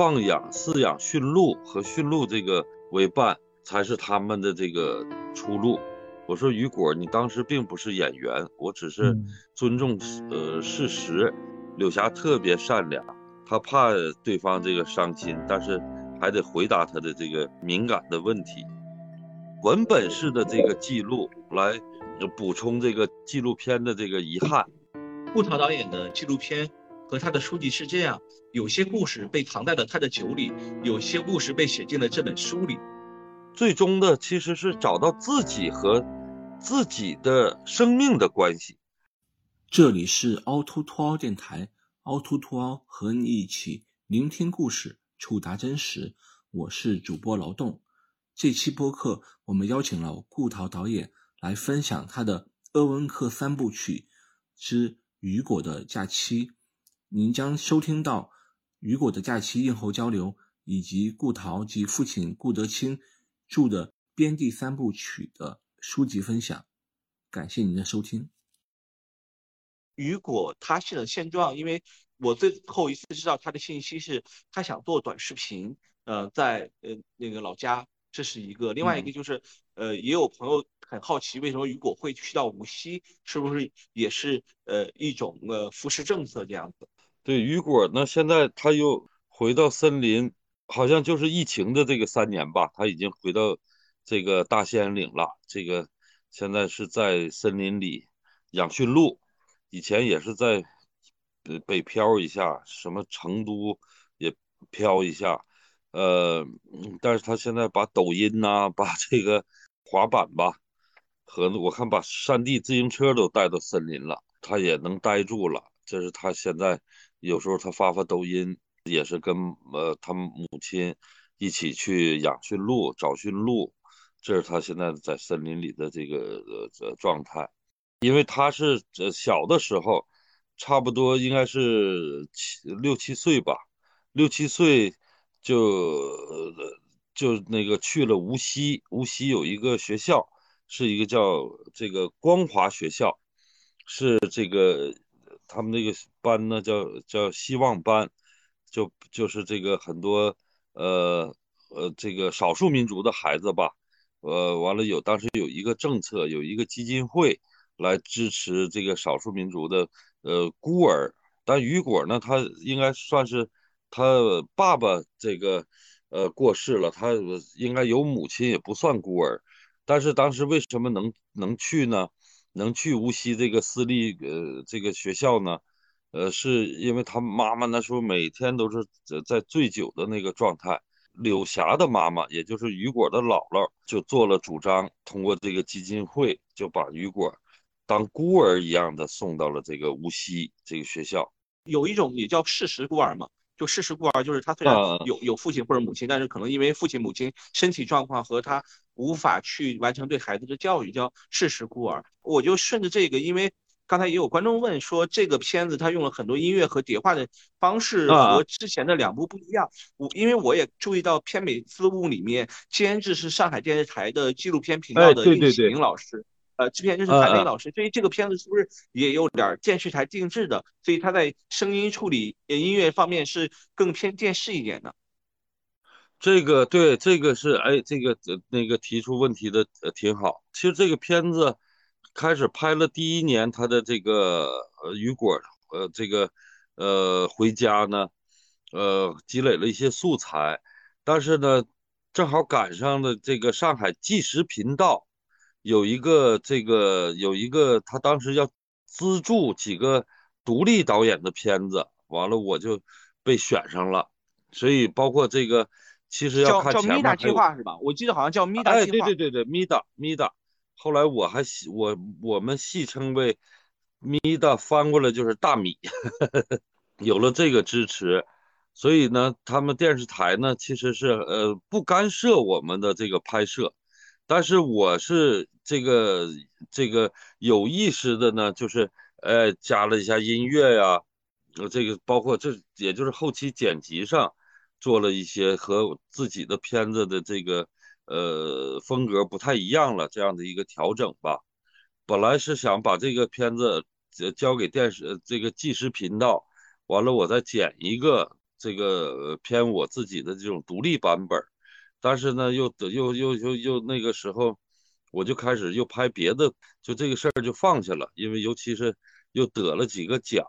放养、饲养驯鹿和驯鹿这个为伴，才是他们的这个出路。我说雨果，你当时并不是演员，我只是尊重呃事实。柳霞特别善良，她怕对方这个伤心，但是还得回答他的这个敏感的问题。文本式的这个记录来补充这个纪录片的这个遗憾。顾涛导演的纪录片和他的书籍是这样：有些故事被藏在了他的酒里，有些故事被写进了这本书里。最终的其实是找到自己和自己的生命的关系。这里是凹凸凸凹电台，凹凸凸凹和你一起聆听故事，触达真实。我是主播劳动。这期播客，我们邀请了顾涛导演来分享他的鄂温克三部曲之《雨果的假期》。您将收听到《雨果的假期》应后交流，以及顾桃及父亲顾德清著的《边地三部曲》的书籍分享。感谢您的收听。雨果他现在的现状，因为我最后一次知道他的信息是，他想做短视频，呃，在呃那个老家。这是一个，另外一个就是，呃，也有朋友很好奇，为什么雨果会去到无锡，是不是也是呃一种呃扶持政策这样子？对，雨果呢，现在他又回到森林，好像就是疫情的这个三年吧，他已经回到这个大兴安岭了。这个现在是在森林里养驯鹿，以前也是在北漂一下，什么成都也漂一下。呃，但是他现在把抖音呐，把这个滑板吧，和我看把山地自行车都带到森林了，他也能待住了。这是他现在有时候他发发抖音，也是跟呃他母亲一起去养驯鹿、找驯鹿，这是他现在在森林里的这个呃状态。因为他是呃小的时候，差不多应该是七六七岁吧，六七岁。就就那个去了无锡，无锡有一个学校，是一个叫这个光华学校，是这个他们那个班呢叫叫希望班，就就是这个很多呃呃这个少数民族的孩子吧，呃完了有当时有一个政策，有一个基金会来支持这个少数民族的呃孤儿，但雨果呢，他应该算是。他爸爸这个呃过世了，他应该有母亲，也不算孤儿。但是当时为什么能能去呢？能去无锡这个私立呃这个学校呢？呃，是因为他妈妈那时候每天都是在醉酒的那个状态。柳霞的妈妈，也就是雨果的姥姥，就做了主张，通过这个基金会，就把雨果当孤儿一样的送到了这个无锡这个学校。有一种也叫事实孤儿嘛。就事实孤儿，就是他虽然有有父亲或者母亲，但是可能因为父亲母亲身体状况和他无法去完成对孩子的教育，叫事实孤儿。我就顺着这个，因为刚才也有观众问说，这个片子他用了很多音乐和叠化的方式和之前的两部不一样。我因为我也注意到片美字幕里面监制是上海电视台的纪录片频道的运启明老师。呃，制片就是韩磊老师，所以这个片子是不是也有点电视台定制的？所以他在声音处理、音乐方面是更偏电视一点的。这个对，这个是哎，这个那个提出问题的呃挺好。其实这个片子开始拍了第一年，他的这个呃雨果呃这个呃回家呢，呃积累了一些素材，但是呢，正好赶上了这个上海纪实频道。有一个这个有一个，他当时要资助几个独立导演的片子，完了我就被选上了。所以包括这个，其实要看前面叫叫米达计划是吧？我记得好像叫米达计划。哎，对对对对，米达米达。后来我还戏我我们戏称为米达，翻过来就是大米。有了这个支持，所以呢，他们电视台呢其实是呃不干涉我们的这个拍摄。但是我是这个这个有意识的呢，就是呃加了一下音乐呀，呃这个包括这也就是后期剪辑上做了一些和自己的片子的这个呃风格不太一样了这样的一个调整吧。本来是想把这个片子交给电视这个纪实频道，完了我再剪一个这个偏我自己的这种独立版本，但是呢，又得又又又又那个时候，我就开始又拍别的，就这个事儿就放下了，因为尤其是又得了几个奖，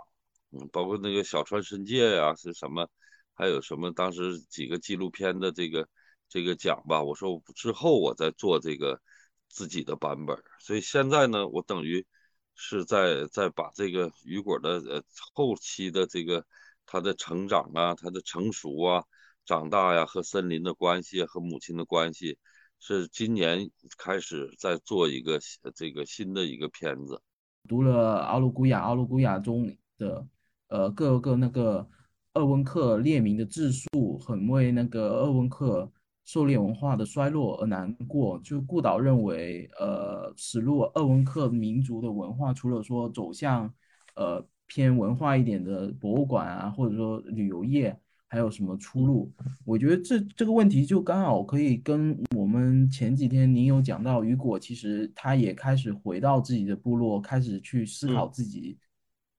嗯，包括那个小川伸介呀是什么，还有什么当时几个纪录片的这个这个奖吧，我说之后我再做这个自己的版本，所以现在呢，我等于。是在在把这个雨果的呃后期的这个他的成长啊，他的成熟啊，长大呀，和森林的关系和母亲的关系，是今年开始在做一个这个新的一个片子。读了阿鲁古雅，阿鲁古雅中的呃各个那个鄂温克列民的自述，很为那个鄂温克。狩猎文化的衰落而难过，就顾导认为，呃，史路鄂温克民族的文化，除了说走向，呃，偏文化一点的博物馆啊，或者说旅游业，还有什么出路？我觉得这这个问题就刚好可以跟我们前几天您有讲到，雨果其实他也开始回到自己的部落，开始去思考自己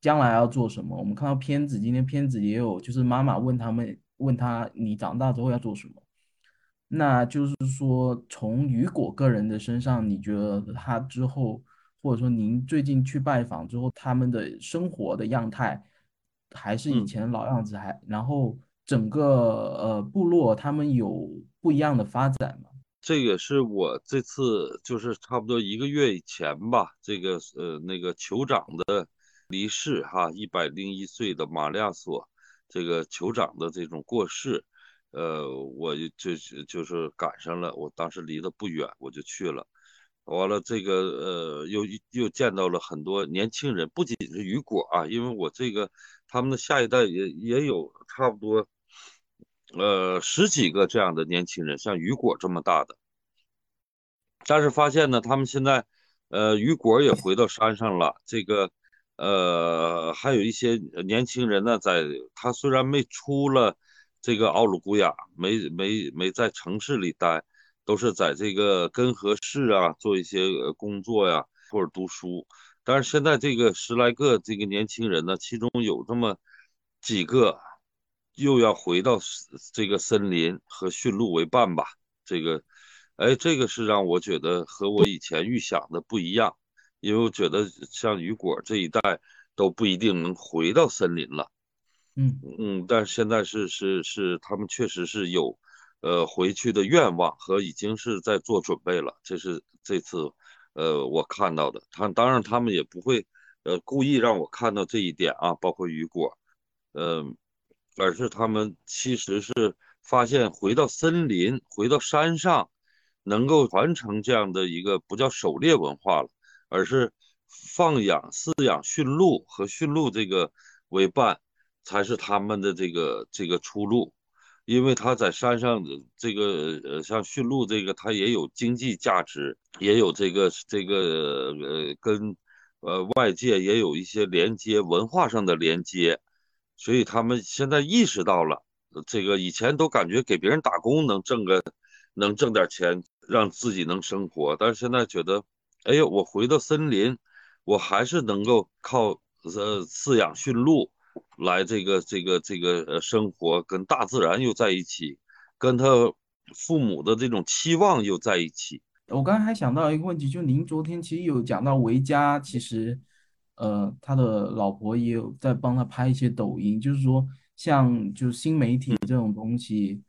将来要做什么。我们看到片子，今天片子也有，就是妈妈问他们，问他你长大之后要做什么？那就是说，从雨果个人的身上，你觉得他之后，或者说您最近去拜访之后，他们的生活的样态还是以前老样子，还然后整个呃部落他们有不一样的发展吗？这个是我这次就是差不多一个月以前吧，这个呃那个酋长的离世哈，一百零一岁的马利亚索这个酋长的这种过世。呃，我就就是赶上了，我当时离得不远，我就去了。完了，这个呃，又又见到了很多年轻人，不仅是雨果啊，因为我这个他们的下一代也也有差不多呃十几个这样的年轻人，像雨果这么大的。但是发现呢，他们现在呃雨果也回到山上了，这个呃还有一些年轻人呢，在他虽然没出了。这个奥鲁古雅没没没在城市里待，都是在这个根河市啊做一些工作呀，或者读书。但是现在这个十来个这个年轻人呢，其中有这么几个又要回到这个森林和驯鹿为伴吧。这个，哎，这个是让我觉得和我以前预想的不一样，因为我觉得像雨果这一代都不一定能回到森林了。嗯嗯，但是现在是是是，他们确实是有，呃，回去的愿望和已经是在做准备了。这是这次，呃，我看到的。他当然他们也不会，呃，故意让我看到这一点啊，包括雨果，呃，而是他们其实是发现回到森林、回到山上，能够传承这样的一个不叫狩猎文化了，而是放养、饲养驯鹿和驯鹿这个为伴。才是他们的这个这个出路，因为他在山上这个呃像驯鹿这个，它也有经济价值，也有这个这个呃跟呃外界也有一些连接，文化上的连接，所以他们现在意识到了这个以前都感觉给别人打工能挣个能挣点钱，让自己能生活，但是现在觉得，哎呦，我回到森林，我还是能够靠呃饲养驯鹿。来这个这个这个呃生活跟大自然又在一起，跟他父母的这种期望又在一起。我刚才还想到一个问题，就您昨天其实有讲到维嘉，其实呃他的老婆也有在帮他拍一些抖音，就是说像就是新媒体这种东西，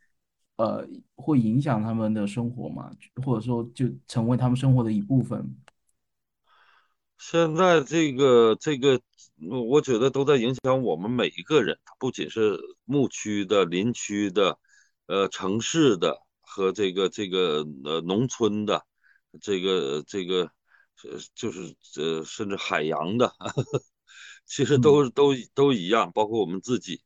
呃会影响他们的生活嘛，或者说就成为他们生活的一部分。现在这个这个，我觉得都在影响我们每一个人，不仅是牧区的、林区的、呃城市的和这个这个呃农村的，这个这个呃就是呃甚至海洋的，其实都都都一样，包括我们自己，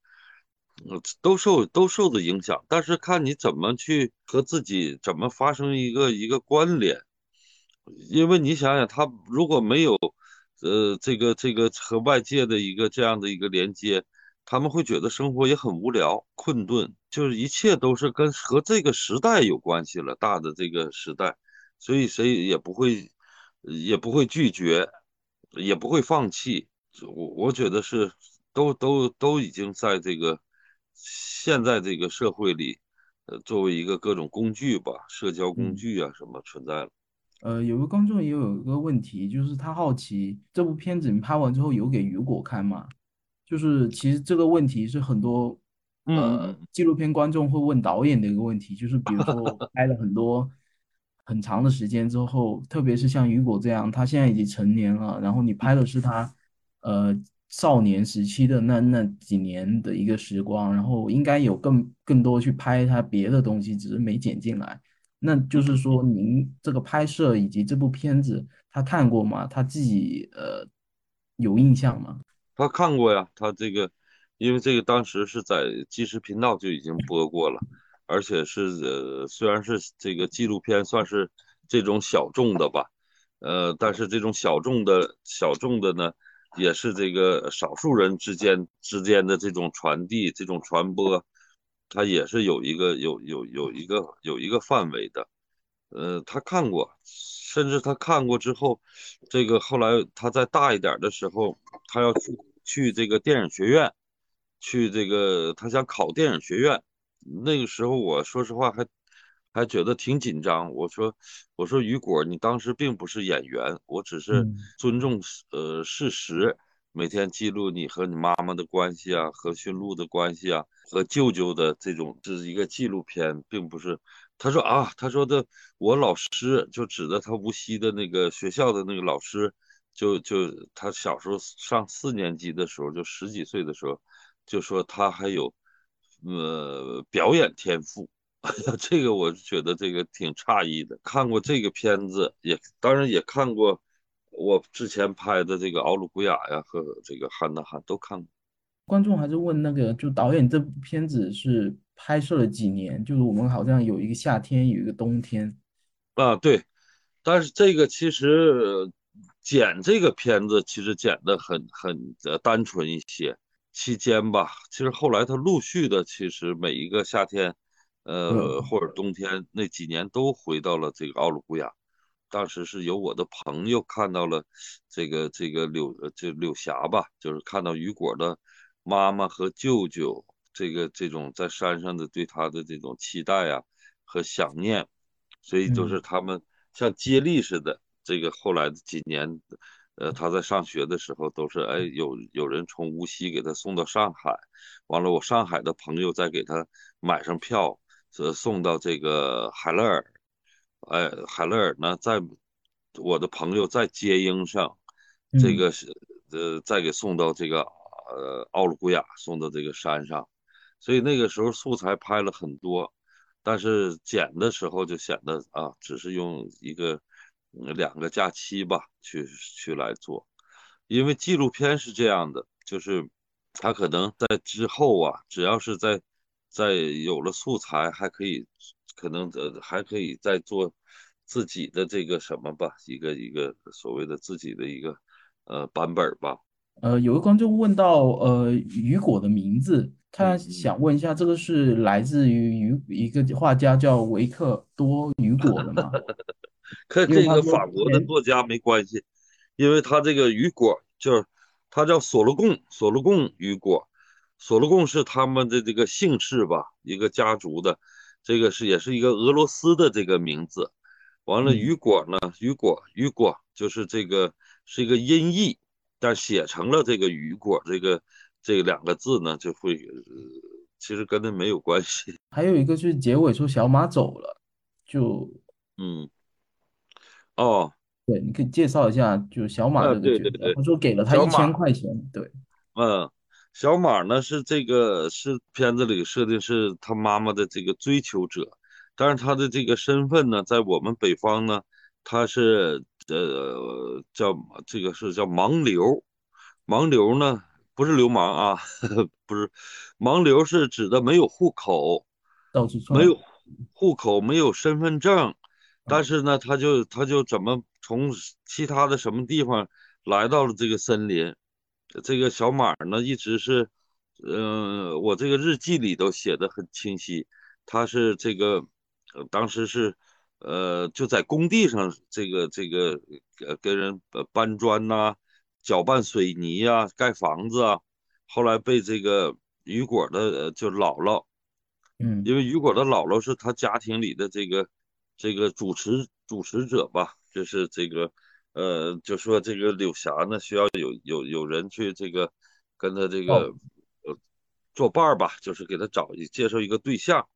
呃都受都受的影响。但是看你怎么去和自己怎么发生一个一个关联。因为你想想，他如果没有，呃，这个这个和外界的一个这样的一个连接，他们会觉得生活也很无聊、困顿，就是一切都是跟和这个时代有关系了，大的这个时代，所以谁也不会，也不会拒绝，也不会放弃。我我觉得是都都都已经在这个现在这个社会里，呃，作为一个各种工具吧，社交工具啊什么存在了。呃，有个观众也有一个问题，就是他好奇这部片子你拍完之后有给雨果看吗？就是其实这个问题是很多呃纪录片观众会问导演的一个问题，就是比如说 拍了很多很长的时间之后，特别是像雨果这样，他现在已经成年了，然后你拍的是他呃少年时期的那那几年的一个时光，然后应该有更更多去拍他别的东西，只是没剪进来。那就是说，您这个拍摄以及这部片子，他看过吗？他自己呃有印象吗？他看过呀，他这个，因为这个当时是在即时频道就已经播过了，而且是呃虽然是这个纪录片，算是这种小众的吧，呃，但是这种小众的小众的呢，也是这个少数人之间之间的这种传递、这种传播。他也是有一个有有有一个有一个范围的，呃，他看过，甚至他看过之后，这个后来他再大一点的时候，他要去去这个电影学院，去这个他想考电影学院，那个时候我说实话还还觉得挺紧张。我说我说雨果，你当时并不是演员，我只是尊重呃事实。每天记录你和你妈妈的关系啊，和驯鹿的关系啊，和舅舅的这种，这是一个纪录片，并不是。他说啊，他说的，我老师就指的他无锡的那个学校的那个老师，就就他小时候上四年级的时候，就十几岁的时候，就说他还有呃表演天赋。哎呀，这个我觉得这个挺诧异的。看过这个片子，也当然也看过。我之前拍的这个《奥鲁古雅》呀和这个《汉娜汉》都看过。观众还是问那个，就导演这部片子是拍摄了几年？就是我们好像有一个夏天，有一个冬天。啊，对。但是这个其实剪这个片子其实剪的很很呃单纯一些。期间吧，其实后来他陆续的，其实每一个夏天，呃或者冬天那几年都回到了这个奥鲁古雅。当时是由我的朋友看到了这个这个柳这柳霞吧，就是看到雨果的妈妈和舅舅这个这种在山上的对他的这种期待啊和想念，所以就是他们像接力似的。这个后来的几年，呃，他在上学的时候都是哎有有人从无锡给他送到上海，完了我上海的朋友再给他买上票，呃送到这个海勒尔。哎，海勒尔呢，在我的朋友在接应上，这个是呃，再给送到这个呃奥鲁古雅，送到这个山上，所以那个时候素材拍了很多，但是剪的时候就显得啊，只是用一个两个假期吧，去去来做，因为纪录片是这样的，就是他可能在之后啊，只要是在在有了素材，还可以。可能呃还可以再做自己的这个什么吧，一个一个所谓的自己的一个呃版本吧。呃，有个观众问到呃雨果的名字，他想问一下，这个是来自于雨一个画家叫维克多雨果的吗？跟这个法国的作家没关系，因为他这个雨果就是他叫索罗贡，索罗贡雨果，索罗贡是他们的这个姓氏吧，一个家族的。这个是也是一个俄罗斯的这个名字，完了雨果呢？雨果雨果就是这个是一个音译，但写成了这个雨果这个这两个字呢，就会其实跟他没有关系。还有一个就是结尾说小马走了，就嗯哦，对，你可以介绍一下，就是小马这个角色，他说给了他一千块钱，对，嗯。小马呢是这个是片子里设定是他妈妈的这个追求者，但是他的这个身份呢，在我们北方呢，他是呃叫这个是叫盲流，盲流呢不是流氓啊，不是。盲流是指的没有户口，到处没有户口没有身份证，但是呢他就他就怎么从其他的什么地方来到了这个森林。这个小马呢，一直是，嗯，我这个日记里头写的很清晰。他是这个，当时是，呃，就在工地上，这个这个，呃，跟人搬砖呐，搅拌水泥呀，盖房子啊。后来被这个雨果的就姥姥，嗯，因为雨果的姥姥是他家庭里的这个这个主持主持者吧，就是这个呃，就说这个柳霞呢需要有有有人去这个跟他这个呃作伴吧，就是给他找一介绍一个对象。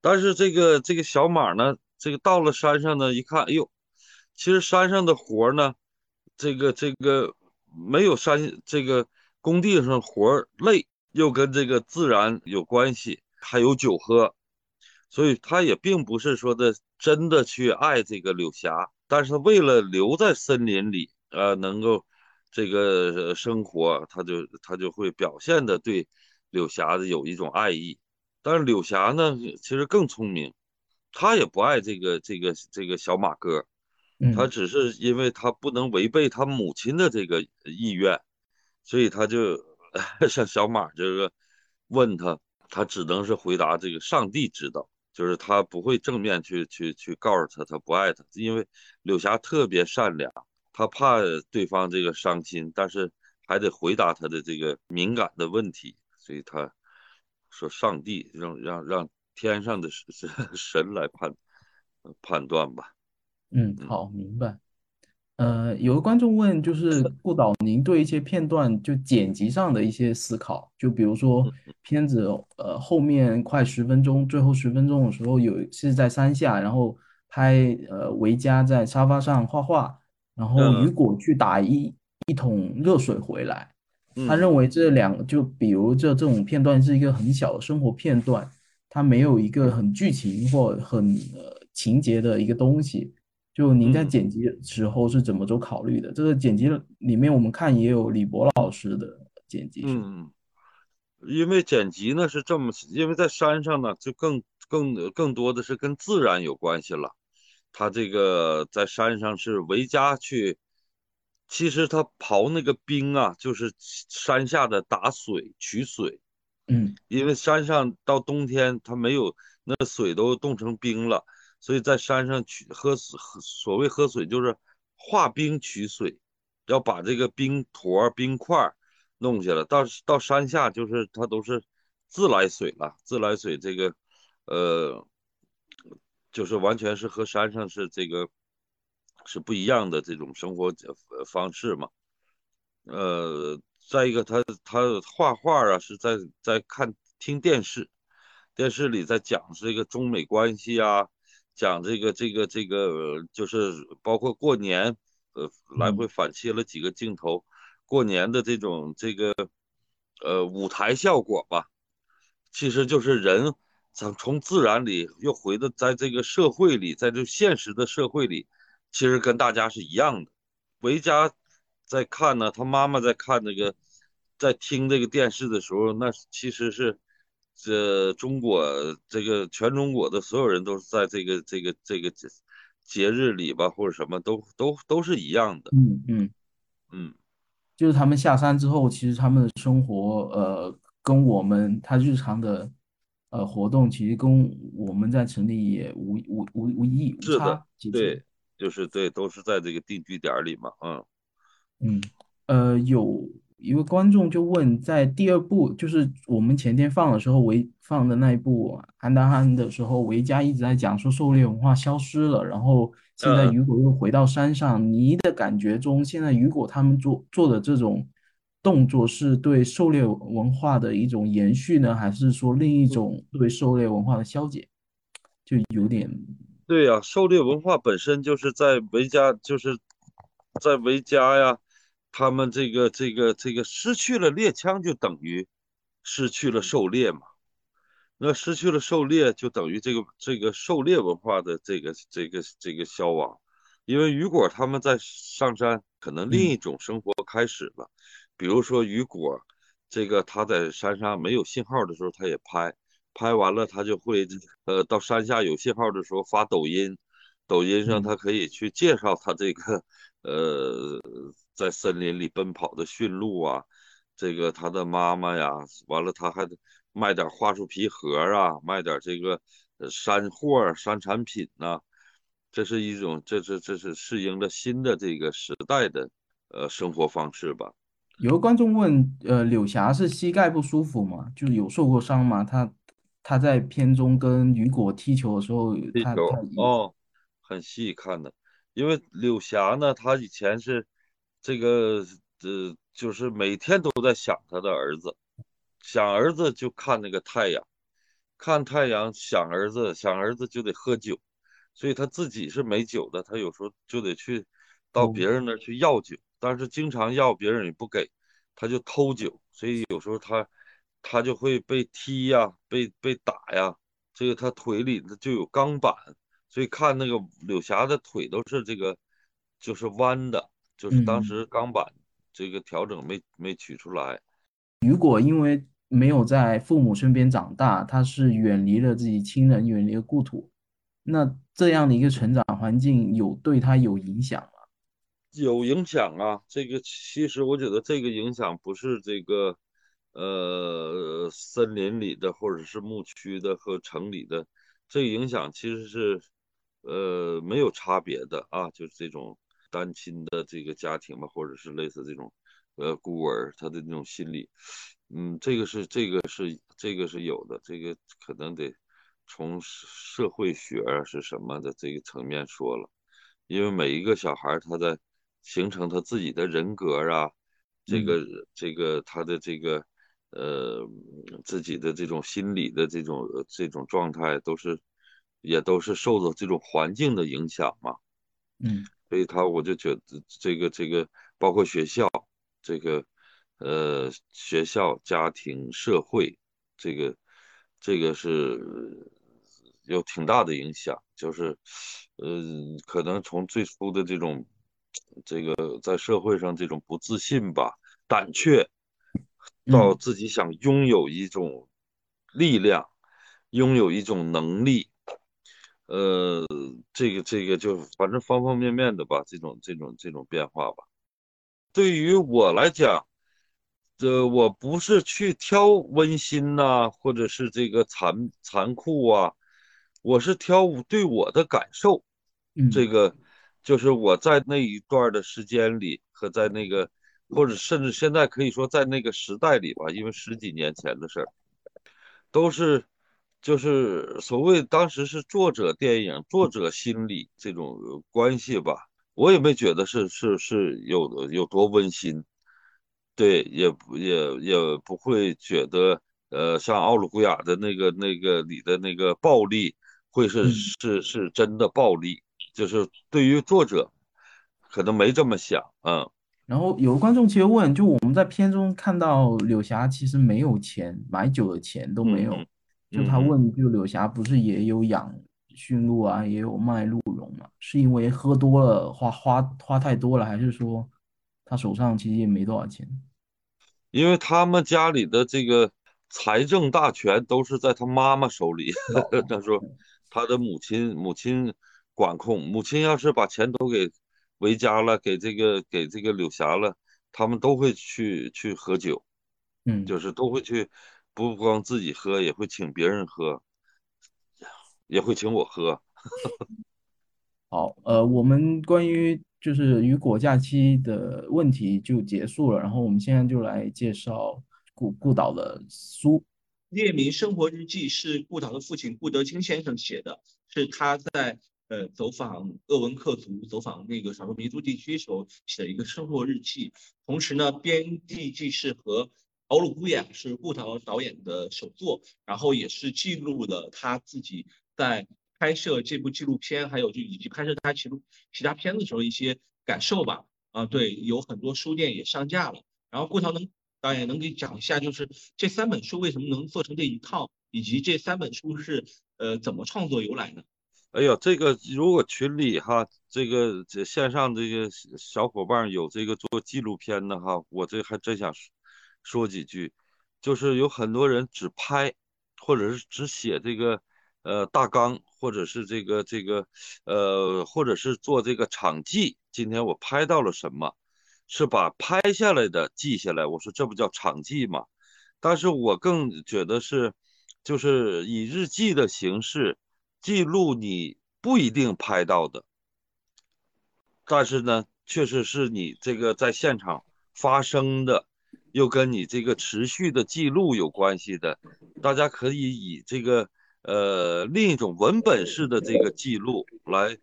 但是这个这个小马呢，这个到了山上呢，一看，哎呦，其实山上的活呢，这个这个没有山这个工地上活累，又跟这个自然有关系，还有酒喝，所以他也并不是说的真的去爱这个柳霞，但是为了留在森林里，呃，能够这个生活，他就他就会表现的对柳霞的有一种爱意。但是柳霞呢，其实更聪明，她也不爱这个这个这个小马哥，她只是因为她不能违背她母亲的这个意愿，所以她就 像小马这个问他，他只能是回答这个上帝知道，就是他不会正面去去去告诉他他不爱他，因为柳霞特别善良，他怕对方这个伤心，但是还得回答他的这个敏感的问题，所以他。说上帝让让让天上的神 神来判判断吧。嗯，好，明白。呃，有个观众问，就是顾导，您对一些片段就剪辑上的一些思考，就比如说片子呃后面快十分钟，最后十分钟的时候有是在山下，然后拍呃维嘉在沙发上画画，然后雨果去打一一桶热水回来。他认为这两就比如这这种片段是一个很小的生活片段，它没有一个很剧情或很呃情节的一个东西。就您在剪辑时候是怎么做考虑的？这个剪辑里面我们看也有李博老师的剪辑。嗯，因为剪辑呢是这么，因为在山上呢就更更更多的是跟自然有关系了。他这个在山上是维嘉去。其实他刨那个冰啊，就是山下的打水取水，嗯，因为山上到冬天它没有那水都冻成冰了，所以在山上取喝水，所谓喝水就是化冰取水，要把这个冰坨冰块弄下来。到到山下就是它都是自来水了，自来水这个呃，就是完全是和山上是这个。是不一样的这种生活方式嘛？呃，再一个，他他画画啊，是在在看听电视，电视里在讲这个中美关系啊，讲这个这个这个，就是包括过年，呃，来回反切了几个镜头，过年的这种这个呃舞台效果吧，其实就是人从从自然里又回到在这个社会里，在这现实的社会里。其实跟大家是一样的，维嘉在看呢，他妈妈在看那个，在听这个电视的时候，那其实是这中国这个全中国的所有人都是在这个这个这个节节日里吧，或者什么都都都是一样的。嗯嗯嗯，就是他们下山之后，其实他们的生活，呃，跟我们他日常的呃活动，其实跟我们在城里也无无无无异无差。对。就是对，都是在这个定居点里嘛，嗯嗯，呃，有一位观众就问，在第二部，就是我们前天放的时候，维放的那一部《憨大憨》的时候，维嘉一直在讲说狩猎文化消失了，然后现在雨果又回到山上，你的感觉中，现在雨果他们做做的这种动作，是对狩猎文化的一种延续呢，还是说另一种对狩猎文化的消解？就有点。对呀，狩猎文化本身就是在维嘉，就是在维嘉呀，他们这个这个这个失去了猎枪，就等于失去了狩猎嘛。那失去了狩猎，就等于这个这个狩猎文化的这个这个这个消亡。因为雨果他们在上山，可能另一种生活开始了。比如说雨果，这个他在山上没有信号的时候，他也拍。拍完了，他就会呃到山下有信号的时候发抖音，抖音上他可以去介绍他这个呃在森林里奔跑的驯鹿啊，这个他的妈妈呀，完了他还卖点桦树皮盒啊，卖点这个山货山产品呐，这是一种这是这是适应了新的这个时代的呃生活方式吧。有个观众问，呃，柳霞是膝盖不舒服吗？就是有受过伤吗？他他在片中跟雨果踢球的时候，踢球他他哦，很细看的，因为柳霞呢，她以前是这个呃，就是每天都在想他的儿子，想儿子就看那个太阳，看太阳想儿子，想儿子就得喝酒，所以他自己是没酒的，他有时候就得去到别人那去要酒，但是经常要别人也不给，他就偷酒，所以有时候他他就会被踢呀，被被打呀，这个他腿里头就有钢板，所以看那个柳霞的腿都是这个就是弯的，就是当嗯，时钢板这个调整没没取出来。雨果因为没有在父母身边长大，他是远离了自己亲人，远离了故土。那这样的一个成长环境有对他有影响吗？有影响啊，这个其实我觉得这个影响不是这个，呃，森林里的或者是牧区的和城里的，这个影响其实是，呃，没有差别的啊，就是这种单亲的这个家庭吧，或者是类似这种，呃，孤儿他的那种心理，嗯，这个是这个是这个是有的，这个可能得从社社会学啊是什么的这个层面说了。因为每一个小孩他在形成他自己的人格啊，这嗯个这个他的这个呃自己的这种心理的这种这种状态，都是也都是受到这种环境的影响嘛。嗯所以他我就觉得这个这个包括学校这个呃学校、家庭、社会这个这个是有挺大的影响，就是呃可能从最初的这种这个在社会上这种不自信吧、胆怯，到嗯自己想拥有一种力量，拥有一种能力。呃，这个这个就反正方方面面的吧，这种这种这种变化吧。对于我来讲，这我不是去挑温馨呐、或者是这个残残酷啊，我是挑对我的感受。这嗯个就是我在那一段的时间里和在那个，或者甚至现在可以说在那个时代里吧，因为十几年前的事儿。都是就是所谓当时是作者电影、作者心理这种呃关系吧，我也没觉得是是是有的有多温馨，对，也不也也不会觉得呃像奥鲁古雅的那个那个里的那个暴力会是嗯。是是真的暴力，就是对于作者可能没这么想，嗯然后有个观众其实问，就我们在片中看到柳霞其实没有钱，买酒的钱都没有。就。他问，就柳霞不是也有养驯鹿啊，也有卖鹿茸嘛？是因为喝多了花花花太多了，还是说他手上其实也没多少钱？因为他们家里的这个财政大权都是在他妈妈手里。哦，他说他的母亲母亲管控，母亲要是把钱都给维嘉了，给这个给这个柳霞了，他们都会去去喝酒，嗯。就是都会去，不光自己喝，也会请别人喝，也会请我喝。好，呃，我们关于就是雨果假期的问题就结束了，然后我们现在就来介绍顾顾导的书。《列民生活日记》是顾导的父亲顾德清先生写的，是他在呃走访鄂温克族、走访那个少数民族地区时候写的一个生活日记。同时呢，《编辑记事》和《敖鲁古雅》是顾导导演的首作，然后也是记录了他自己在拍摄这部纪录片，还有就以及拍摄他其录其他片子的时候一些感受吧。啊，对，有很多书店也上架了。然后顾导能导演能给讲一下，就是这三本书为什么能做成这一套，以及这三本书是呃怎么创作由来呢？哎呀，这个如果群里哈，这个这线上这个小伙伴有这个做纪录片的哈，我这还真想说几句，就是有很多人只拍，或者是只写这个呃大纲，或者是这个这个呃，或者是做这个场记。今天我拍到了什么，是把拍下来的记下来。我说这不叫场记吗？但是我更觉得是，就是以日记的形式。记录你不一定拍到的，但是呢，确实是你这个在现场发生的又跟你这个持续的记录有关系的，大家可以以这个呃另一种文本式的这个记录来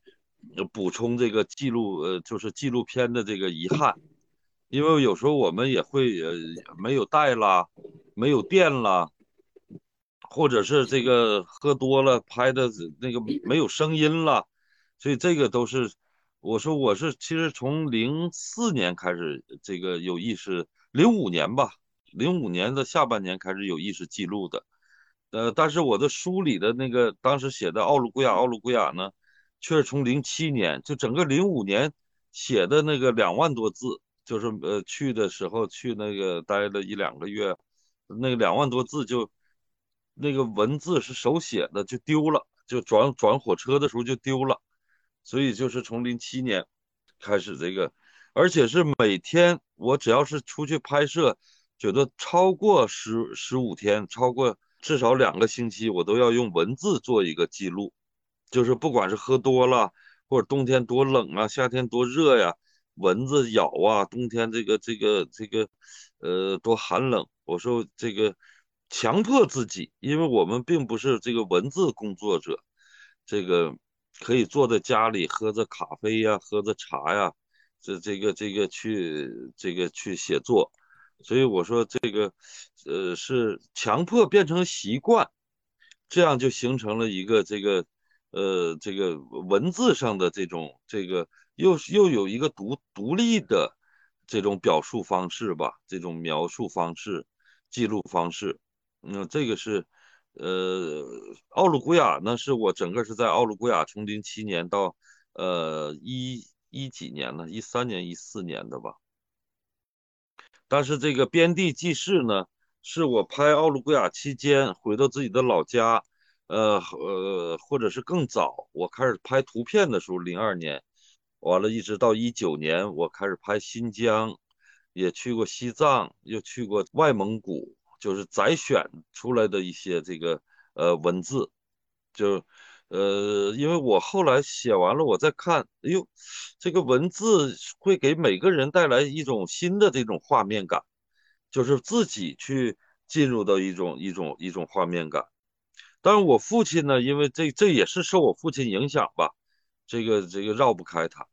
补充这个记录呃就是纪录片的这个遗憾，因为有时候我们也会呃没有带啦，没有电啦，或者是这个喝多了拍的那个没有声音了，所以这个都是我说我是其实从零四年开始这个有意识。零五年吧，零五年的下半年开始有意识记录的，呃，但是我的书里的那个当时写的奥鲁古雅，奥鲁古雅呢，却是从零七年，就整个零五年写的那个两万多字，就是呃去的时候去那个待了一两个月，那个两万多字就那个文字是手写的就丢了，就转转火车的时候就丢了，所以就是从零七年开始这个。而且是每天，我只要是出去拍摄，觉得超过十十五天，超过至少两个星期，我都要用文字做一个记录。就是不管是喝多了，或者冬天多冷啊，夏天多热呀，蚊子咬啊，冬天这个这个这个，呃，多寒冷。我说这个强迫自己，因为我们并不是这个文字工作者，这个可以坐在家里喝着咖啡呀，喝着茶呀。这这个这个去这个去写作，所以我说这个，呃，是强迫变成习惯，这样就形成了一个这个，呃，这个文字上的这种这个又又有一个独独立的这种表述方式吧，这种描述方式、记录方式。嗯，这个是，呃，奥鲁古雅呢，是我整个是在奥鲁古雅从零七年到呃一。一几年呢？一三年、一四年的吧。但是这个边地记事呢，是我拍奥鲁古雅期间回到自己的老家，呃呃，或者是更早，我开始拍图片的时候，零二年，完了，一直到一九年，我开始拍新疆，也去过西藏，又去过外蒙古，就是摘选出来的一些这个呃文字，就。呃，因为我后来写完了，我再看，哎呦，这个文字会给每个人带来一种新的这种画面感，就是自己去进入到一种一种一种画面感。但是我父亲呢，因为这这也是受我父亲影响吧，这个这个绕不开他。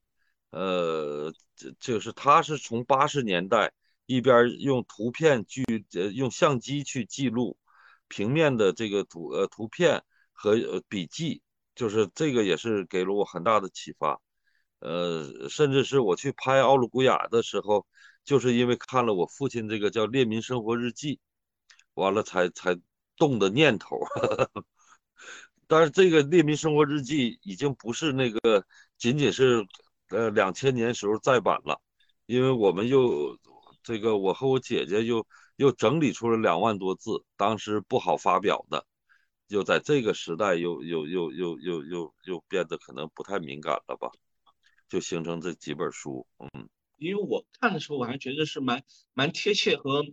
呃，这就是他是从八十年代一边用图片去呃用相机去记录平面的这个图呃图片和呃笔记。就是这个也是给了我很大的启发，呃，甚至是我去拍奥鲁古雅的时候，就是因为看了我父亲这个叫《列民生活日记》，完了才才动的念头。但是这个《列民生活日记》已经不是那个仅仅是呃两千年时候再版了，因为我们又这个我和我姐姐又又整理出了两万多字，当时不好发表的。又在这个时代，又又又又又又又变得可能不太敏感了吧？就形成这几本书，嗯，因为我看的时候，我还觉得是蛮蛮贴切和，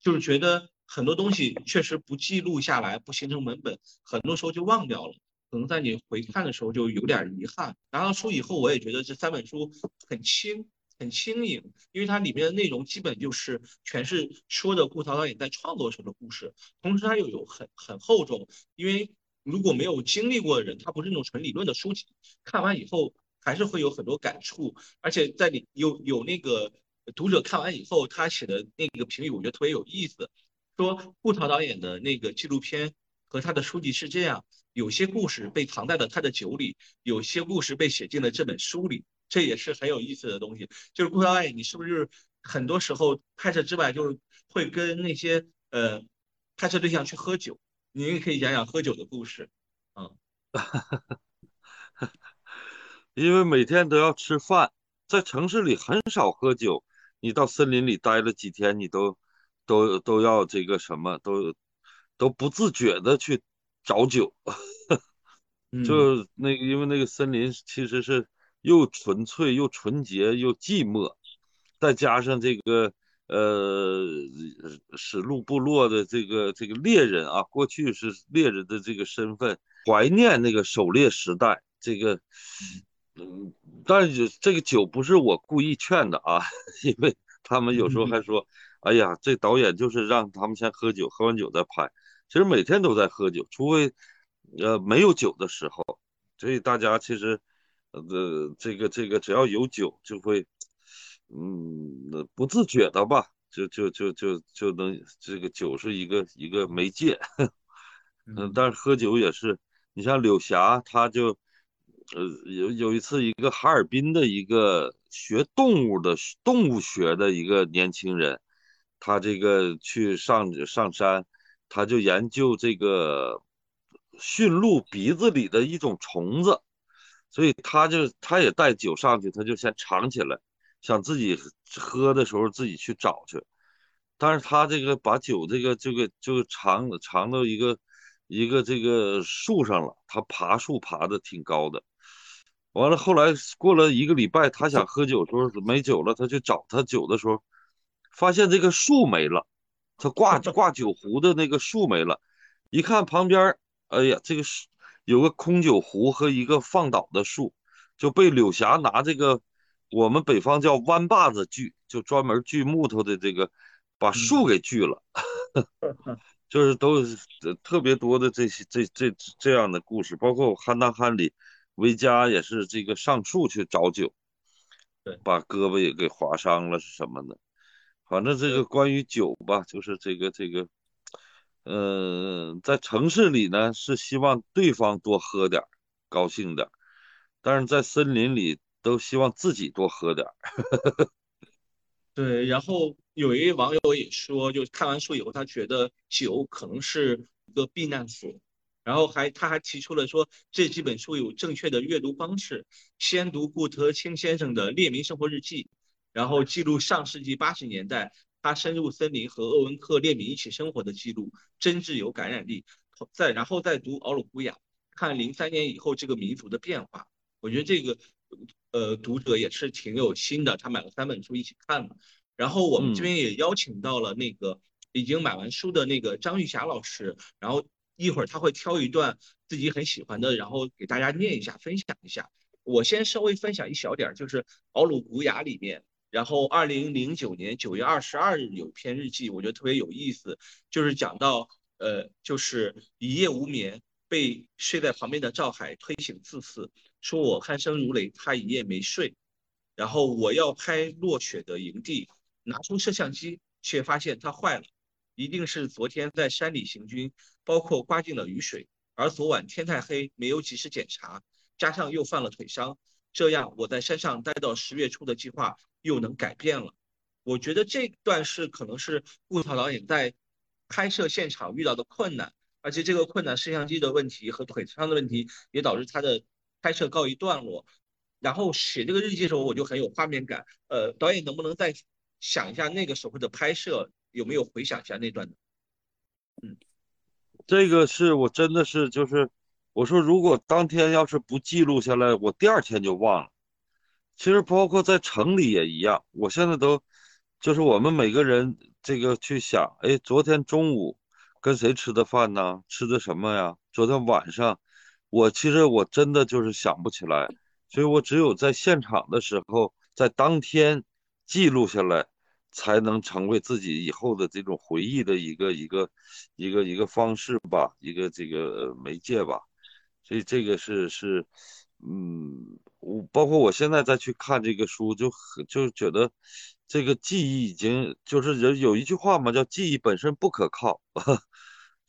就是觉得很多东西确实不记录下来，不形成文本，很多时候就忘掉了。可能在你回看的时候就有点遗憾。拿到书以后，我也觉得这三本书很轻。很轻盈，因为它里面的内容基本就是全是说的顾涛导演在创作时候的故事，同时它又有很很厚重，因为如果没有经历过的人，它不是那种纯理论的书籍，看完以后还是会有很多感触，而且在里有有那个读者看完以后，他写的那个评语，我觉得特别有意思，说顾涛导演的那个纪录片和他的书籍是这样，有些故事被藏在了他的酒里，有些故事被写进了这本书里。这也是很有意思的东西，就是顾导演，你是不是很多时候拍摄之外，就是会跟那些呃拍摄对象去喝酒？你也可以讲讲喝酒的故事，嗯，因为每天都要吃饭，在城市里很少喝酒，你到森林里待了几天，你都都都要这个什么，都都不自觉的去找酒，就那个，因为那个森林其实是。又纯粹又纯洁又寂寞，再加上这个呃史路部落的这个这个猎人啊，过去是猎人的这个身份，怀念那个狩猎时代。这个嗯，但是这个酒不是我故意劝的啊，因为他们有时候还说，哎呀，这导演就是让他们先喝酒，喝完酒再拍。其实每天都在喝酒，除非呃没有酒的时候。所以大家其实呃这个这个只要有酒就会嗯不自觉的吧，就就就就就能这个酒是一个一个媒介。嗯，但是喝酒也是，你像柳霞，他就。呃，有有一次，一个哈尔滨的一个学动物的动物学的一个年轻人，他这个去上上山，他就研究这个驯鹿鼻子里的一种虫子，所以他就他也带酒上去，他就先尝起来，想自己喝的时候自己去找去，但是他这个把酒这个这个就尝尝到一个一个这个树上了，他爬树爬的挺高的。完了，后来过了一个礼拜，他想喝酒，时候没酒了，他去找他酒的时候，发现这个树没了，他挂挂酒壶的那个树没了，一看旁边，哎呀，这个树有个空酒壶和一个放倒的树，就被柳霞拿这个我们北方叫弯把子锯，就专门锯木头的这个，把树给锯了，就是都特别多的这些这这这样的故事，包括邯郸汉里。维嘉也是这个上树去找酒，对，把胳膊也给划伤了是什么的？反正这个关于酒吧，就是这个这个，嗯，在城市里呢是希望对方多喝点儿，高兴点儿，但是在森林里都希望自己多喝点儿。对，然后有一位网友也说，就看完书以后，他觉得酒可能是一个避难所。然后还他还提出了说，这几本书有正确的阅读方式，先读顾德清先生的《列明生活日记》，然后记录上世纪八十年代他深入森林和鄂温克列明一起生活的记录，真挚有感染力。再然后再读奥鲁古雅，看零三年以后这个民族的变化。我觉得这个呃读者也是挺有心的，他买了三本书一起看了。然后我们这边也邀请到了那个已经买完书的那个张玉霞老师，然后。一会儿他会挑一段自己很喜欢的，然后给大家念一下，分享一下。我先稍微分享一小点，就是《奥鲁古雅》里面，然后二零零九年九月二十二日有篇日记，我觉得特别有意思，就是讲到，呃，就是一夜无眠，被睡在旁边的赵海推醒四次，说我鼾声如雷，他一夜没睡。然后我要拍落雪的营地，拿出摄像机，却发现它坏了。一定是昨天在山里行军，包括刮进了雨水，而昨晚天太黑，没有及时检查，加上又犯了腿伤，这样我在山上待到十月初的计划又能改变了。我觉得这段是可能是顾涛导演在拍摄现场遇到的困难，而且这个困难摄像机的问题和腿伤的问题也导致他的拍摄告一段落。然后写这个日记的时候我就很有画面感，呃，导演能不能再想一下那个时候的拍摄？有没有回想一下那段？嗯，这个是我真的是就是，我说如果当天要是不记录下来，我第二天就忘了。其实包括在城里也一样，我现在都就是我们每个人这个去想，哎，昨天中午跟谁吃的饭呢？吃的什么呀？昨天晚上，我其实我真的就是想不起来，所以我只有在现场的时候，在当天记录下来。才能成为自己以后的这种回忆的一个一个一个一个方式吧，一个这个媒介吧。所以这个是是，嗯，我包括我现在再去看这个书，就就觉得这个记忆已经就是有有一句话嘛，叫记忆本身不可靠。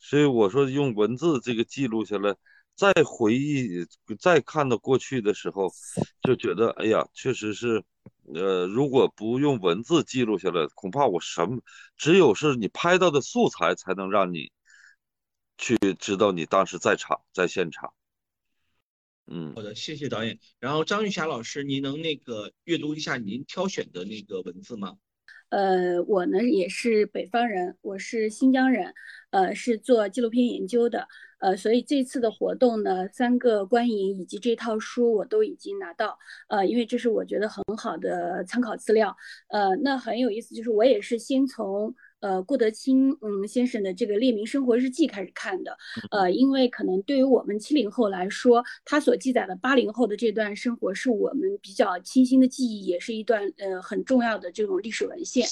所以我说用文字这个记录下来，再回忆再看到过去的时候，就觉得哎呀，确实是。呃，如果不用文字记录下来，恐怕我什么只有是你拍到的素材，才能让你去知道你当时在场，在现场。嗯，好的，谢谢导演。然后张玉霞老师，您能那个阅读一下您挑选的那个文字吗？呃，我呢也是北方人，我是新疆人，呃，是做纪录片研究的，呃，所以这次的活动呢，三个观影以及这套书我都已经拿到，呃，因为这是我觉得很好的参考资料，呃，那很有意思，就是我也是先从。呃，顾德清嗯先生的这个《列明生活日记》开始看的，呃，因为可能对于我们七零后来说，他所记载的八零后的这段生活是我们比较清新的记忆，也是一段呃很重要的这种历史文献。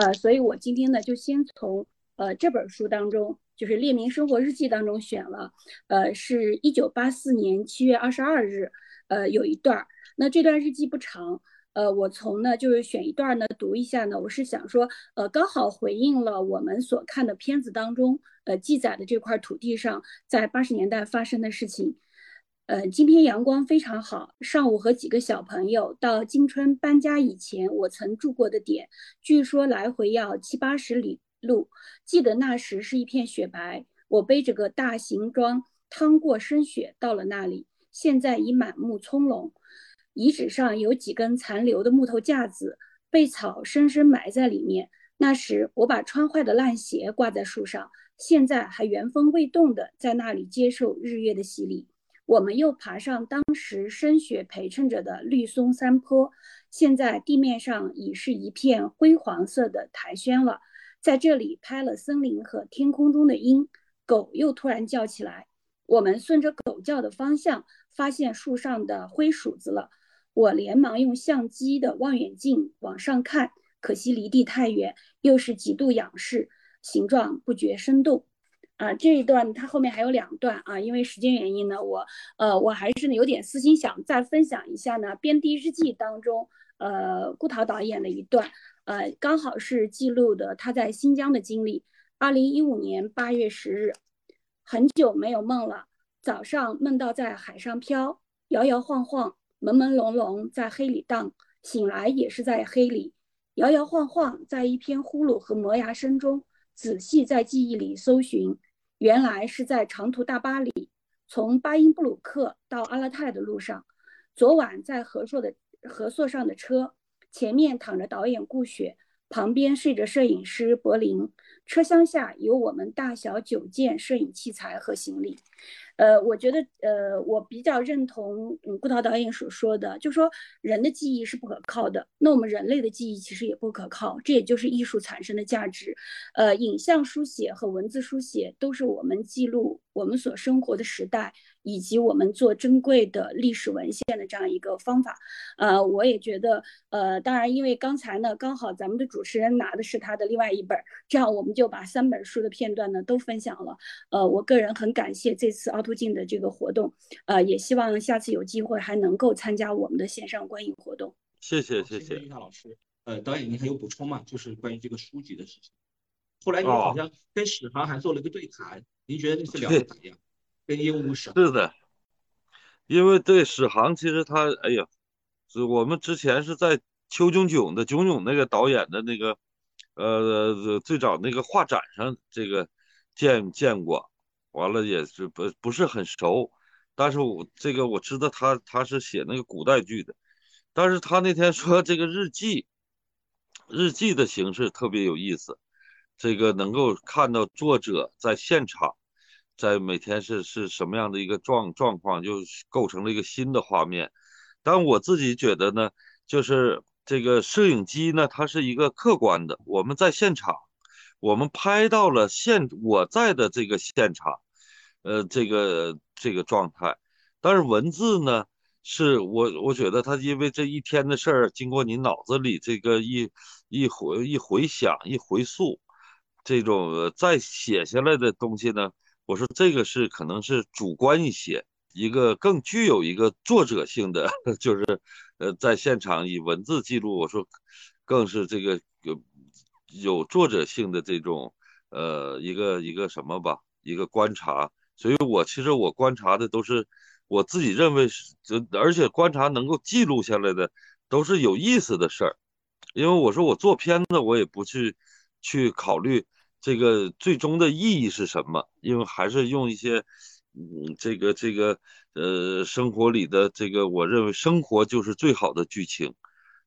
呃，所以我今天呢就先从呃这本书当中，就是《列明生活日记》当中选了，呃，是一九八四年七月二十二日，呃，有一段儿，那这段日记不长。呃，我从呢就是选一段呢读一下呢，我是想说，呃，刚好回应了我们所看的片子当中，呃，记载的这块土地上在八十年代发生的事情。呃，今天阳光非常好，上午和几个小朋友到金春搬家以前我曾住过的点，据说来回要七八十里路。记得那时是一片雪白，我背着个大行装，趟过深雪到了那里，现在已满目葱茏。遗址上有几根残留的木头架子，被草深深埋在里面。那时我把穿坏的烂鞋挂在树上，现在还原封未动地在那里接受日月的洗礼。我们又爬上当时深雪陪衬着的绿松山坡，现在地面上已是一片灰黄色的苔藓了。在这里拍了森林和天空中的鹰，狗又突然叫起来。我们顺着狗叫的方向，发现树上的灰鼠子了。我连忙用相机的望远镜往上看，可惜离地太远，又是几度仰视，形状不觉生动。啊，这一段它后面还有两段啊，因为时间原因呢，我呃我还是呢有点私心想再分享一下呢，《边地日记》当中呃顾涛导演的一段，呃刚好是记录的他在新疆的经历。二零一五年八月十日，很久没有梦了，早上梦到在海上漂，摇摇晃晃。朦朦胧胧在黑里荡，醒来也是在黑里，摇摇晃晃在一片呼噜和磨牙声中，仔细在记忆里搜寻，原来是在长途大巴里，从巴音布鲁克到阿勒泰的路上。昨晚在合硕的合硕上的车，前面躺着导演顾雪，旁边睡着摄影师柏林，车厢下有我们大小九件摄影器材和行李。呃，我觉得，呃，我比较认同嗯顾涛导演所说的，就说人的记忆是不可靠的，那我们人类的记忆其实也不可靠，这也就是艺术产生的价值。呃，影像书写和文字书写都是我们记录我们所生活的时代。以及我们做珍贵的历史文献的这样一个方法，呃，我也觉得，呃，当然，因为刚才呢，刚好咱们的主持人拿的是他的另外一本，这样我们就把三本书的片段呢都分享了。呃，我个人很感谢这次凹凸镜的这个活动，呃，也希望下次有机会还能够参加我们的线上观影活动。谢谢谢谢李夏老师。呃，导演您还有补充吗？就是关于这个书籍的事情。后来你好像跟史航还做了一个对谈，您觉得这次聊的咋样？跟鹦鹉史是的，因为对史航，其实他哎呀，是我们之前是在邱炯炯的炯炯那个导演的那个呃最早那个画展上这个见见过，完了也是不不是很熟，但是我这个我知道他他是写那个古代剧的，但是他那天说这个日记日记的形式特别有意思，这个能够看到作者在现场。在每天是是什么样的一个状状况，就构成了一个新的画面。但我自己觉得呢，就是这个摄影机呢，它是一个客观的，我们在现场，我们拍到了现我在的这个现场，呃，这个这个状态。但是文字呢，是我我觉得它因为这一天的事儿，经过你脑子里这个一一回一回想一回溯，这种再写下来的东西呢。我说这个是可能是主观一些，一个更具有一个作者性的，就是呃在现场以文字记录。我说更是这个有有作者性的这种呃一个一个什么吧，一个观察。所以我其实我观察的都是我自己认为是，而且观察能够记录下来的都是有意思的事儿。因为我说我做片子，我也不去去考虑。这个最终的意义是什么？因为还是用一些，嗯，这个这个，呃，生活里的这个，我认为生活就是最好的剧情。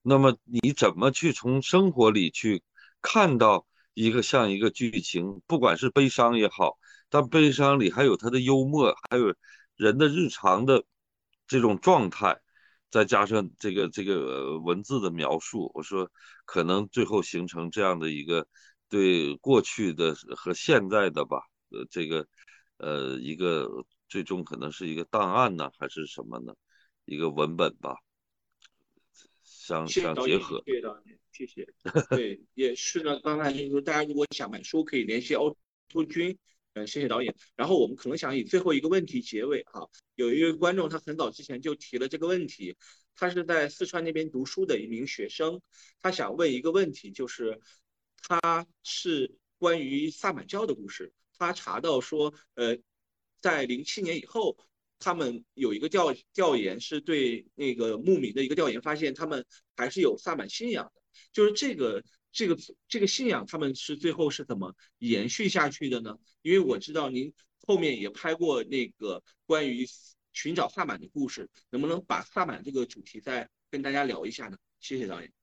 那么你怎么去从生活里去看到一个像一个剧情？不管是悲伤也好，但悲伤里还有它的幽默，还有人的日常的这种状态，再加上这个这个文字的描述，我说可能最后形成这样的一个。对过去的和现在的吧，呃，这个，呃，一个最终可能是一个档案呢，还是什么呢？一个文本吧。相相结合。谢谢导演，谢谢。对，也是呢。刚才就是说，大家如果想买书，可以联系凹凸君。嗯，谢谢导演。然后我们可能想以最后一个问题结尾哈。有一位观众，他很早之前就提了这个问题，他是在四川那边读书的一名学生，他想问一个问题，就是他是关于萨满教的故事。他查到说，呃，在零七年以后，他们有一个调调研，是对那个牧民的一个调研，发现他们还是有萨满信仰的。就是这个。这个这个信仰，他们是最后是怎么延续下去的呢？因为我知道您后面也拍过那个关于寻找萨满的故事，能不能把萨满这个主题再跟大家聊一下呢？谢谢导演。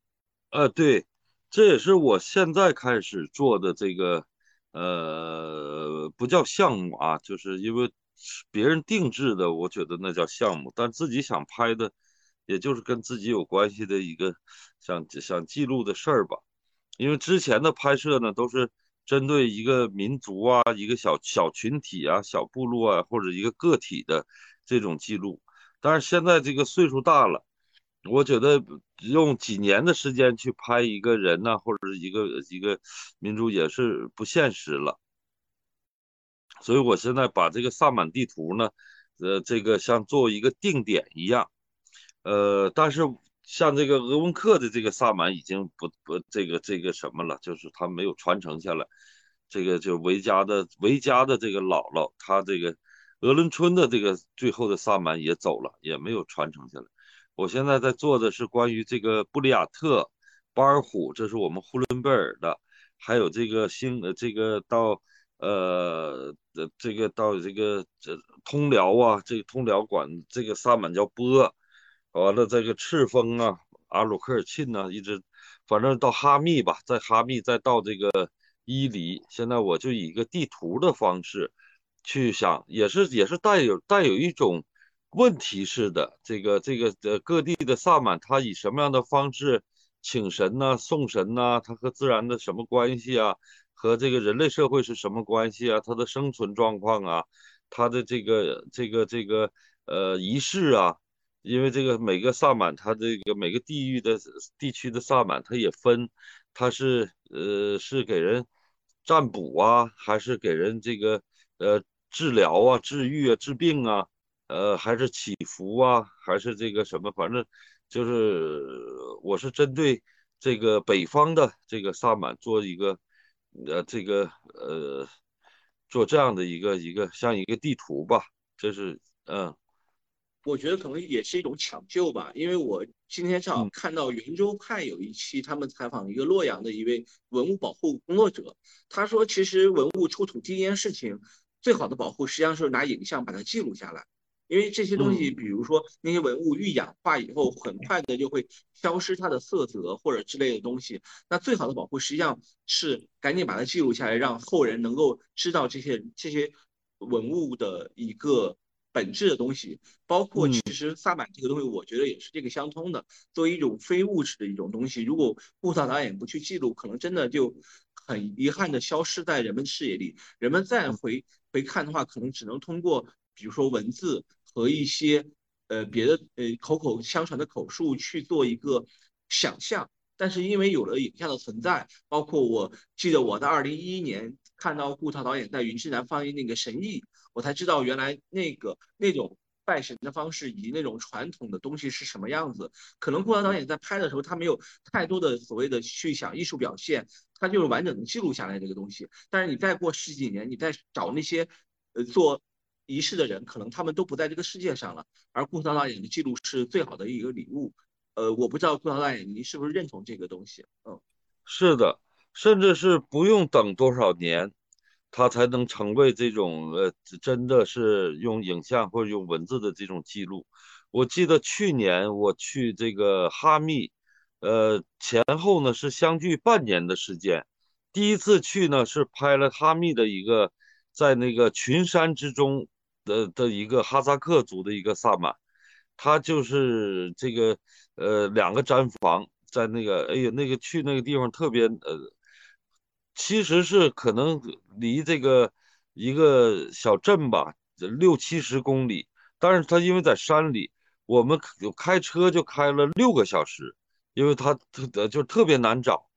呃，对，这也是我现在开始做的这个，呃，不叫项目啊，就是因为别人定制的，我觉得那叫项目，但自己想拍的，也就是跟自己有关系的一个想想记录的事儿吧。因为之前的拍摄呢，都是针对一个民族啊、一个小小群体啊、小部落啊，或者一个个体的这种记录。但是现在这个岁数大了，我觉得用几年的时间去拍一个人呢，或者是一个一个民族也是不现实了。所以我现在把这个萨满地图呢，呃，这个像做一个定点一样，呃，但是。像这个鄂温克的这个萨满已经不不这个这个什么了，就是他没有传承下来。这个就维加的维加的这个姥姥，他这个鄂伦春的这个最后的萨满也走了，也没有传承下来。我现在在做的是关于这个布里亚特、巴尔虎，这是我们呼伦贝尔的，还有这个新呃这个到呃这个到这个这通辽啊，这个通辽管这个萨满叫波。完了，这个赤峰啊，阿鲁科尔沁呢，一直，反正到哈密吧，在哈密再到这个伊犁，现在我就以一个地图的方式去想，也是也是带有带有一种问题式的，这个这个呃各地的萨满他以什么样的方式请神呢、送神呢？他和自然的什么关系啊？和这个人类社会是什么关系啊？他的生存状况啊？他的这个这个这个呃仪式啊？因为这个每个萨满，他这个每个地域的地区的萨满，他也分，他是呃是给人占卜啊，还是给人这个呃治疗啊、治愈啊、治病啊，呃还是祈福啊，还是这个什么？反正就是我是针对这个北方的这个萨满做一个呃这个呃做这样的一个一个像一个地图吧，这是嗯。我觉得可能也是一种抢救吧，因为我今天正好看到圆周派有一期，他们采访一个洛阳的一位文物保护工作者，他说，其实文物出土第一件事情，最好的保护实际上是拿影像把它记录下来，因为这些东西，比如说那些文物遇氧化以后，很快的就会消失它的色泽或者之类的东西，那最好的保护实际上是赶紧把它记录下来，让后人能够知道这些这些文物的一个。本质的东西，包括其实萨满这个东西，我觉得也是这个相通的。作为一种非物质的一种东西，如果布萨导演不去记录，可能真的就很遗憾的消失在人们视野里。人们再回回看的话，可能只能通过比如说文字和一些呃别的呃口口相传的口述去做一个想象。但是因为有了影像的存在，包括我记得我在二零一一年看到顾涛导演在云之南放映那个《神异》。我才知道原来那个那种拜神的方式以及那种传统的东西是什么样子。可能顾涛导演在拍的时候，他没有太多的所谓的去想艺术表现，他就是完整的记录下来这个东西。但是你再过十几年，你再找那些呃做仪式的人，可能他们都不在这个世界上了。而顾涛导演的记录是最好的一个礼物。呃，我不知道顾涛导演您是不是认同这个东西？嗯，是的，甚至是不用等多少年。他才能成为这种呃，真的是用影像或者用文字的这种记录。我记得去年我去这个哈密，呃，前后呢是相距半年的时间。第一次去呢是拍了哈密的一个在那个群山之中的的一个哈萨克族的一个萨满，他就是这个呃两个毡房在那个，哎呀，那个去那个地方特别呃。其实是可能离这个一个小镇吧，六七十公里。但是他因为在山里，我们开车就开了六个小时，因为他特就特别难找。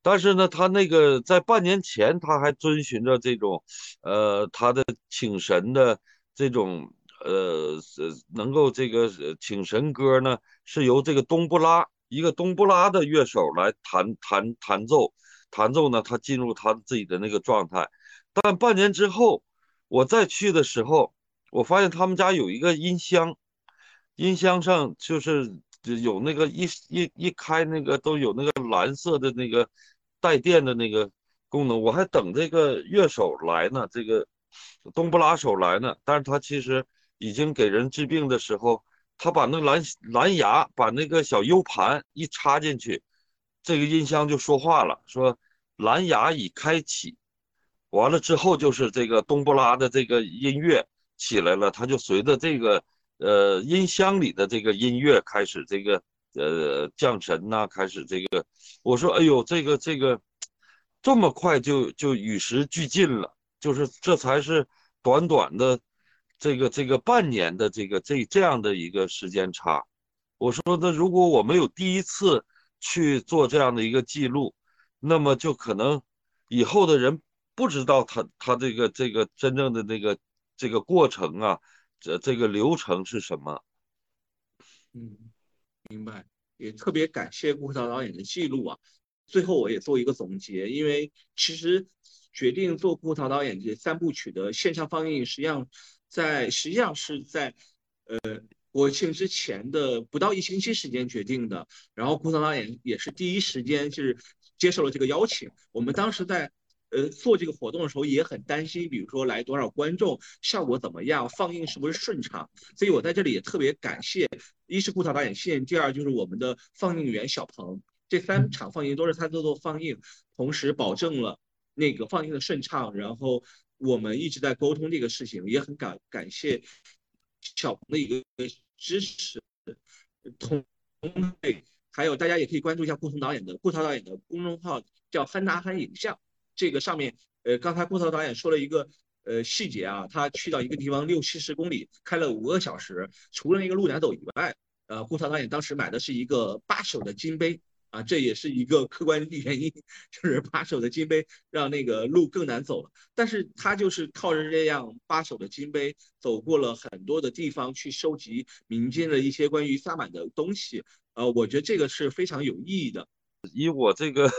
但是呢，他那个在半年前他还遵循着这种，呃，他的请神的这种，呃，能够这个请神歌呢，是由这个冬不拉一个冬不拉的乐手来弹弹弹奏，弹奏呢，他进入他自己的那个状态。但半年之后，我再去的时候，我发现他们家有一个音箱，音箱上就是有那个一一一开那个都有那个蓝色的那个带电的那个功能。我还等这个乐手来呢，这个东不拉手来呢，但是他其实已经给人治病的时候，他把那蓝蓝牙把那个小 U 盘一插进去，这个音箱就说话了，说蓝牙已开启。完了之后就是这个东不拉的这个音乐起来了，他就随着这个呃音箱里的这个音乐开始这个呃降神呐，开始这个我说哎呦这个这个这么快就就与时俱进了，就是这才是短短的这个这个半年的这个这这样的一个时间差。我说那如果我没有第一次去做这样的一个记录，那么就可能以后的人。不知道他他这个这个真正的那个这个过程啊，这这个流程是什么？嗯，明白。也特别感谢顾涛导演的记录啊。最后我也做一个总结，因为其实决定做顾涛导演这三部曲的线上放映，实际上在实际上是在呃国庆之前的不到一星期时间决定的。然后顾涛导演也是第一时间是接受了这个邀请。我们当时在。呃，做这个活动的时候也很担心，比如说来多少观众，效果怎么样，放映是不是顺畅。所以我在这里也特别感谢，一是顾涛导演线，第二就是我们的放映员小鹏，这三场放映都是他做做放映，同时保证了那个放映的顺畅。然后我们一直在沟通这个事情，也很感感谢小鹏的一个支持。同还有大家也可以关注一下顾涛导演的顾涛导演的公众号，叫憨达憨影像。这个上面，呃，刚才顾涛导演说了一个呃细节啊，他去到一个地方六七十公里，开了五个小时，除了那个路难走以外，呃，顾涛导演当时买的是一个八手的金杯啊，这也是一个客观原因，就是八手的金杯让那个路更难走了。但是他就是靠着这样八手的金杯，走过了很多的地方去收集民间的一些关于萨满的东西，呃，我觉得这个是非常有意义的。以我这个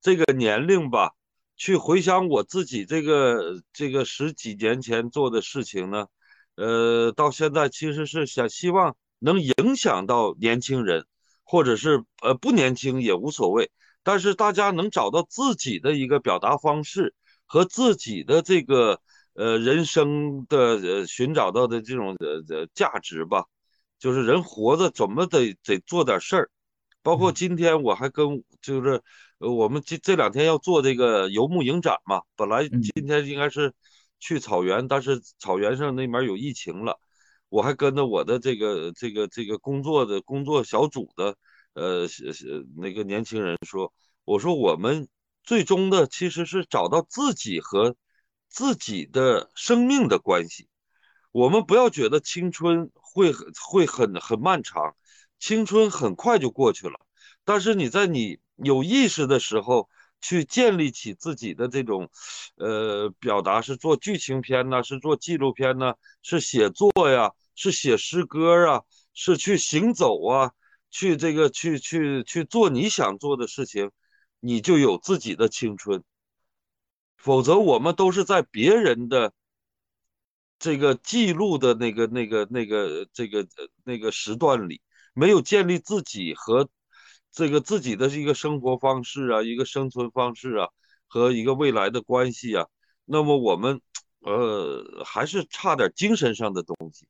这个年龄吧。去回想我自己这个这个十几年前做的事情呢，呃，到现在其实是想希望能影响到年轻人，或者是呃不年轻也无所谓，但是大家能找到自己的一个表达方式和自己的这个呃人生的呃寻找到的这种呃呃价值吧，就是人活着怎么得得做点事儿，包括今天我还跟就是。呃，我们这这两天要做这个游牧影展嘛，本来今天应该是去草原，但是草原上那边有疫情了，我还跟着我的这个这个这个工作的工作小组的呃那个年轻人说，我说我们最终的其实是找到自己和自己的生命的关系，我们不要觉得青春会会很很漫长，青春很快就过去了，但是你在你。有意识的时候去建立起自己的这种，呃，表达是做剧情片呢，是做纪录片呢，是写作呀，是写诗歌啊，是去行走啊，去这个去去去做你想做的事情，你就有自己的青春。否则我们都是在别人的这个记录的那个那个那个这个那个时段里，没有建立自己和。这个自己的一个生活方式啊，一个生存方式啊，和一个未来的关系啊，那么我们，呃，还是差点精神上的东西，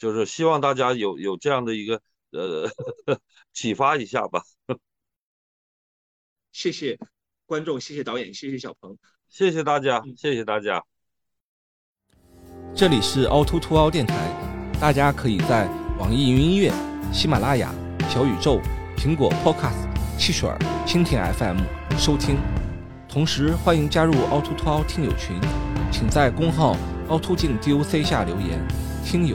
就是希望大家有有这样的一个呃 启发一下吧。谢谢观众，谢谢导演，谢谢小鹏，谢谢大家，谢谢大家。这里是凹凸凸凹电台，大家可以在网易云音乐、喜马拉雅、小宇宙。苹果 Podcast、汽水、蜻蜓 FM 收听，同时欢迎加入凹凸凸凹听友群，请在公号凹凸镜 DOC 下留言。听友，